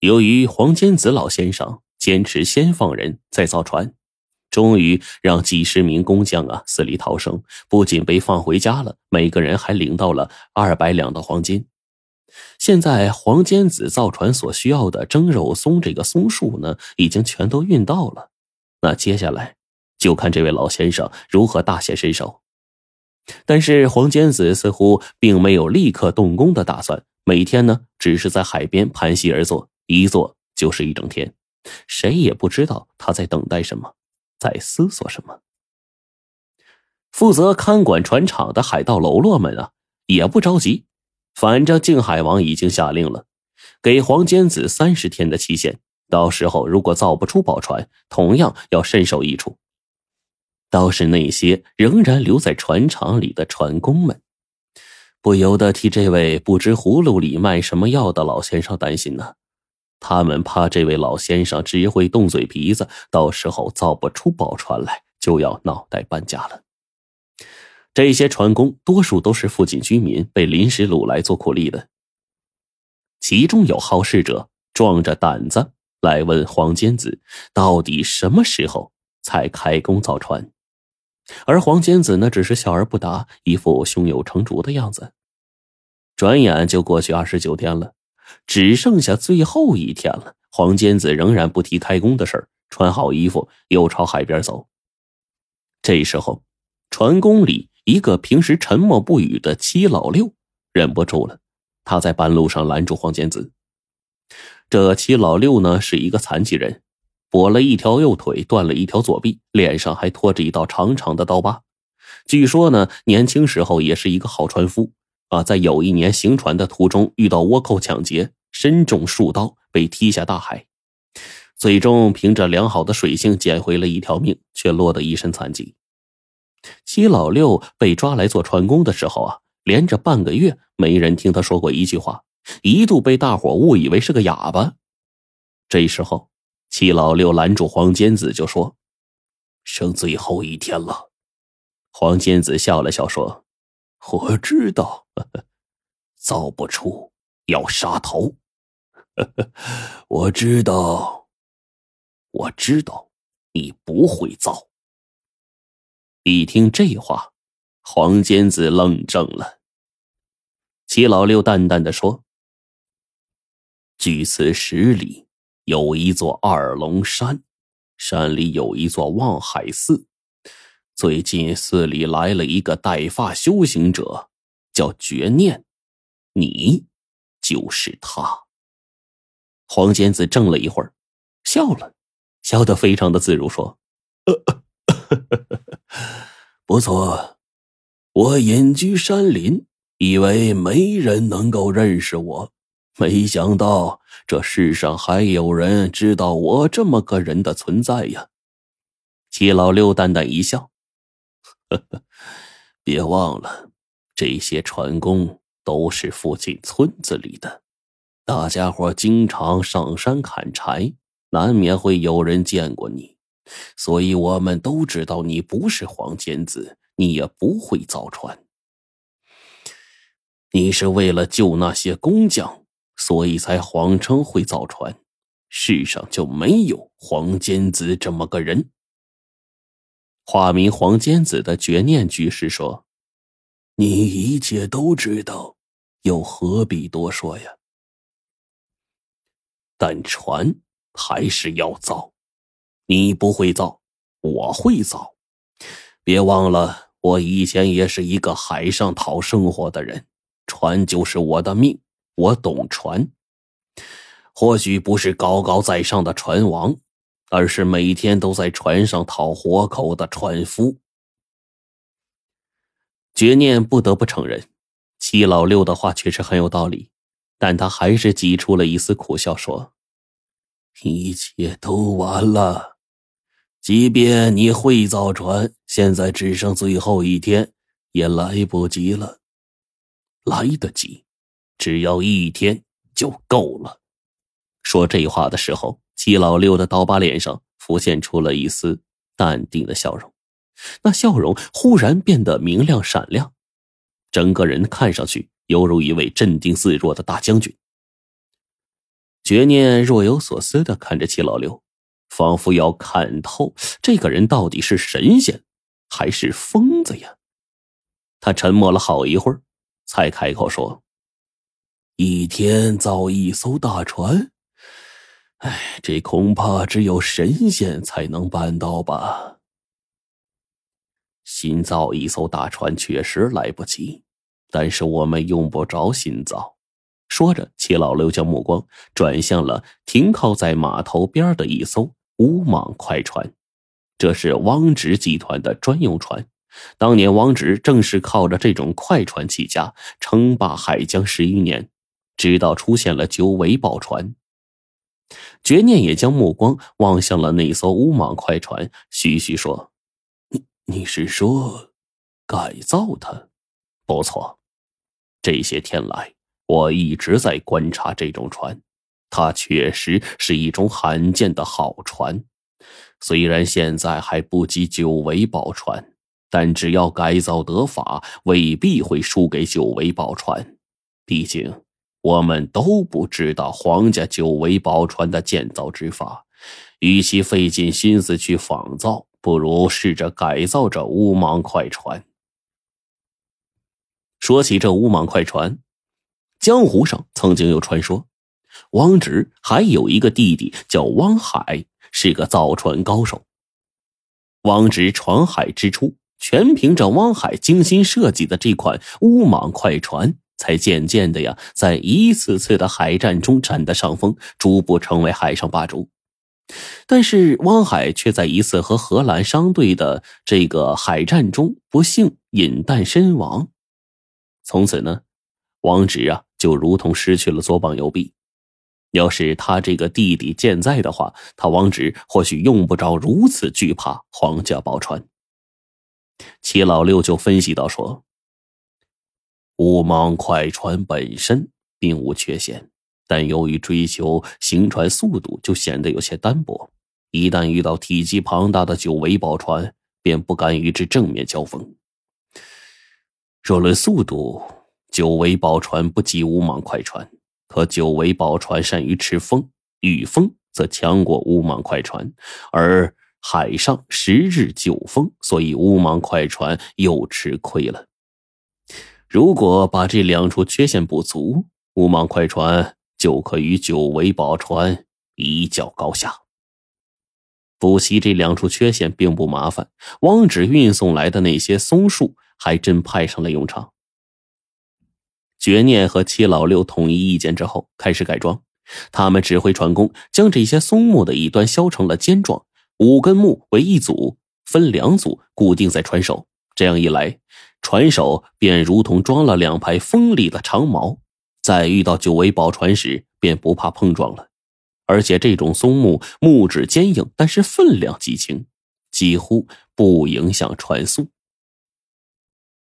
由于黄坚子老先生坚持先放人再造船，终于让几十名工匠啊死里逃生，不仅被放回家了，每个人还领到了二百两的黄金。现在黄坚子造船所需要的蒸肉松这个松树呢，已经全都运到了。那接下来就看这位老先生如何大显身手。但是黄坚子似乎并没有立刻动工的打算，每天呢只是在海边盘膝而坐，一坐就是一整天，谁也不知道他在等待什么，在思索什么。负责看管船厂的海盗喽啰们啊，也不着急。反正靖海王已经下令了，给黄坚子三十天的期限。到时候如果造不出宝船，同样要身首异处。倒是那些仍然留在船厂里的船工们，不由得替这位不知葫芦里卖什么药的老先生担心呢。他们怕这位老先生只会动嘴皮子，到时候造不出宝船来，就要脑袋搬家了。这些船工多数都是附近居民，被临时掳来做苦力的。其中有好事者壮着胆子来问黄坚子，到底什么时候才开工造船？而黄坚子呢，只是笑而不答，一副胸有成竹的样子。转眼就过去二十九天了，只剩下最后一天了。黄坚子仍然不提开工的事儿，穿好衣服又朝海边走。这时候，船工里。一个平时沉默不语的七老六忍不住了，他在半路上拦住黄坚子。这七老六呢是一个残疾人，跛了一条右腿，断了一条左臂，脸上还拖着一道长长的刀疤。据说呢，年轻时候也是一个好船夫啊，在有一年行船的途中遇到倭寇抢劫，身中数刀，被踢下大海，最终凭着良好的水性捡回了一条命，却落得一身残疾。七老六被抓来做船工的时候啊，连着半个月没人听他说过一句话，一度被大伙误以为是个哑巴。这时候，七老六拦住黄坚子就说：“剩最后一天了。”黄坚子笑了笑说：“我知道，造不出要杀头。我知道，我知道，你不会造。”一听这话，黄坚子愣怔了。齐老六淡淡的说：“距此十里有一座二龙山，山里有一座望海寺。最近寺里来了一个带发修行者，叫绝念，你就是他。”黄仙子怔了一会儿，笑了，笑得非常的自如，说：“呃。”不错，我隐居山林，以为没人能够认识我，没想到这世上还有人知道我这么个人的存在呀。七老六淡淡一笑：“，呵 别忘了，这些船工都是附近村子里的，大家伙经常上山砍柴，难免会有人见过你。”所以，我们都知道你不是黄坚子，你也不会造船。你是为了救那些工匠，所以才谎称会造船。世上就没有黄坚子这么个人。化名黄坚子的绝念居士说：“你一切都知道，又何必多说呀？但船还是要造。”你不会造，我会造。别忘了，我以前也是一个海上讨生活的人，船就是我的命，我懂船。或许不是高高在上的船王，而是每天都在船上讨活口的船夫。绝念不得不承认，七老六的话确实很有道理，但他还是挤出了一丝苦笑，说：“一切都完了。”即便你会造船，现在只剩最后一天，也来不及了。来得及，只要一天就够了。说这话的时候，七老六的刀疤脸上浮现出了一丝淡定的笑容，那笑容忽然变得明亮闪亮，整个人看上去犹如一位镇定自若的大将军。觉念若有所思的看着齐老六，仿佛要看透这个人到底是神仙还是疯子呀。他沉默了好一会儿，才开口说：“一天造一艘大船，哎，这恐怕只有神仙才能办到吧。新造一艘大船确实来不及，但是我们用不着新造。”说着，齐老六将目光转向了停靠在码头边的一艘乌蟒快船，这是汪直集团的专用船。当年汪直正是靠着这种快船起家，称霸海疆十余年，直到出现了九尾宝船。绝念也将目光望向了那艘乌蟒快船，徐徐说：“你你是说改造它？不错，这些天来。”我一直在观察这种船，它确实是一种罕见的好船。虽然现在还不及九尾宝船，但只要改造得法，未必会输给九尾宝船。毕竟我们都不知道皇家九尾宝船的建造之法，与其费尽心思去仿造，不如试着改造这乌蟒快船。说起这乌蟒快船。江湖上曾经有传说，汪直还有一个弟弟叫汪海，是个造船高手。汪直闯海之初，全凭着汪海精心设计的这款乌蟒快船，才渐渐的呀，在一次次的海战中占得上风，逐步成为海上霸主。但是汪海却在一次和荷兰商队的这个海战中不幸饮弹身亡，从此呢。王直啊，就如同失去了左膀右臂。要是他这个弟弟健在的话，他王直或许用不着如此惧怕皇家宝船。齐老六就分析到说：“乌蟒快船本身并无缺陷，但由于追求行船速度，就显得有些单薄。一旦遇到体积庞大的九尾宝船，便不敢与之正面交锋。若论速度，”九尾宝船不及乌蟒快船，可九尾宝船善于吃风，遇风则强过乌蟒快船，而海上十日九风，所以乌蟒快船又吃亏了。如果把这两处缺陷补足，乌莽快船就可与九尾宝船一较高下。补齐这两处缺陷并不麻烦，汪直运送来的那些松树还真派上了用场。绝念和七老六统一意见之后，开始改装。他们指挥船工将这些松木的一端削成了尖状，五根木为一组，分两组固定在船首。这样一来，船首便如同装了两排锋利的长矛，在遇到九尾宝船时便不怕碰撞了。而且这种松木木质坚硬，但是分量极轻，几乎不影响船速。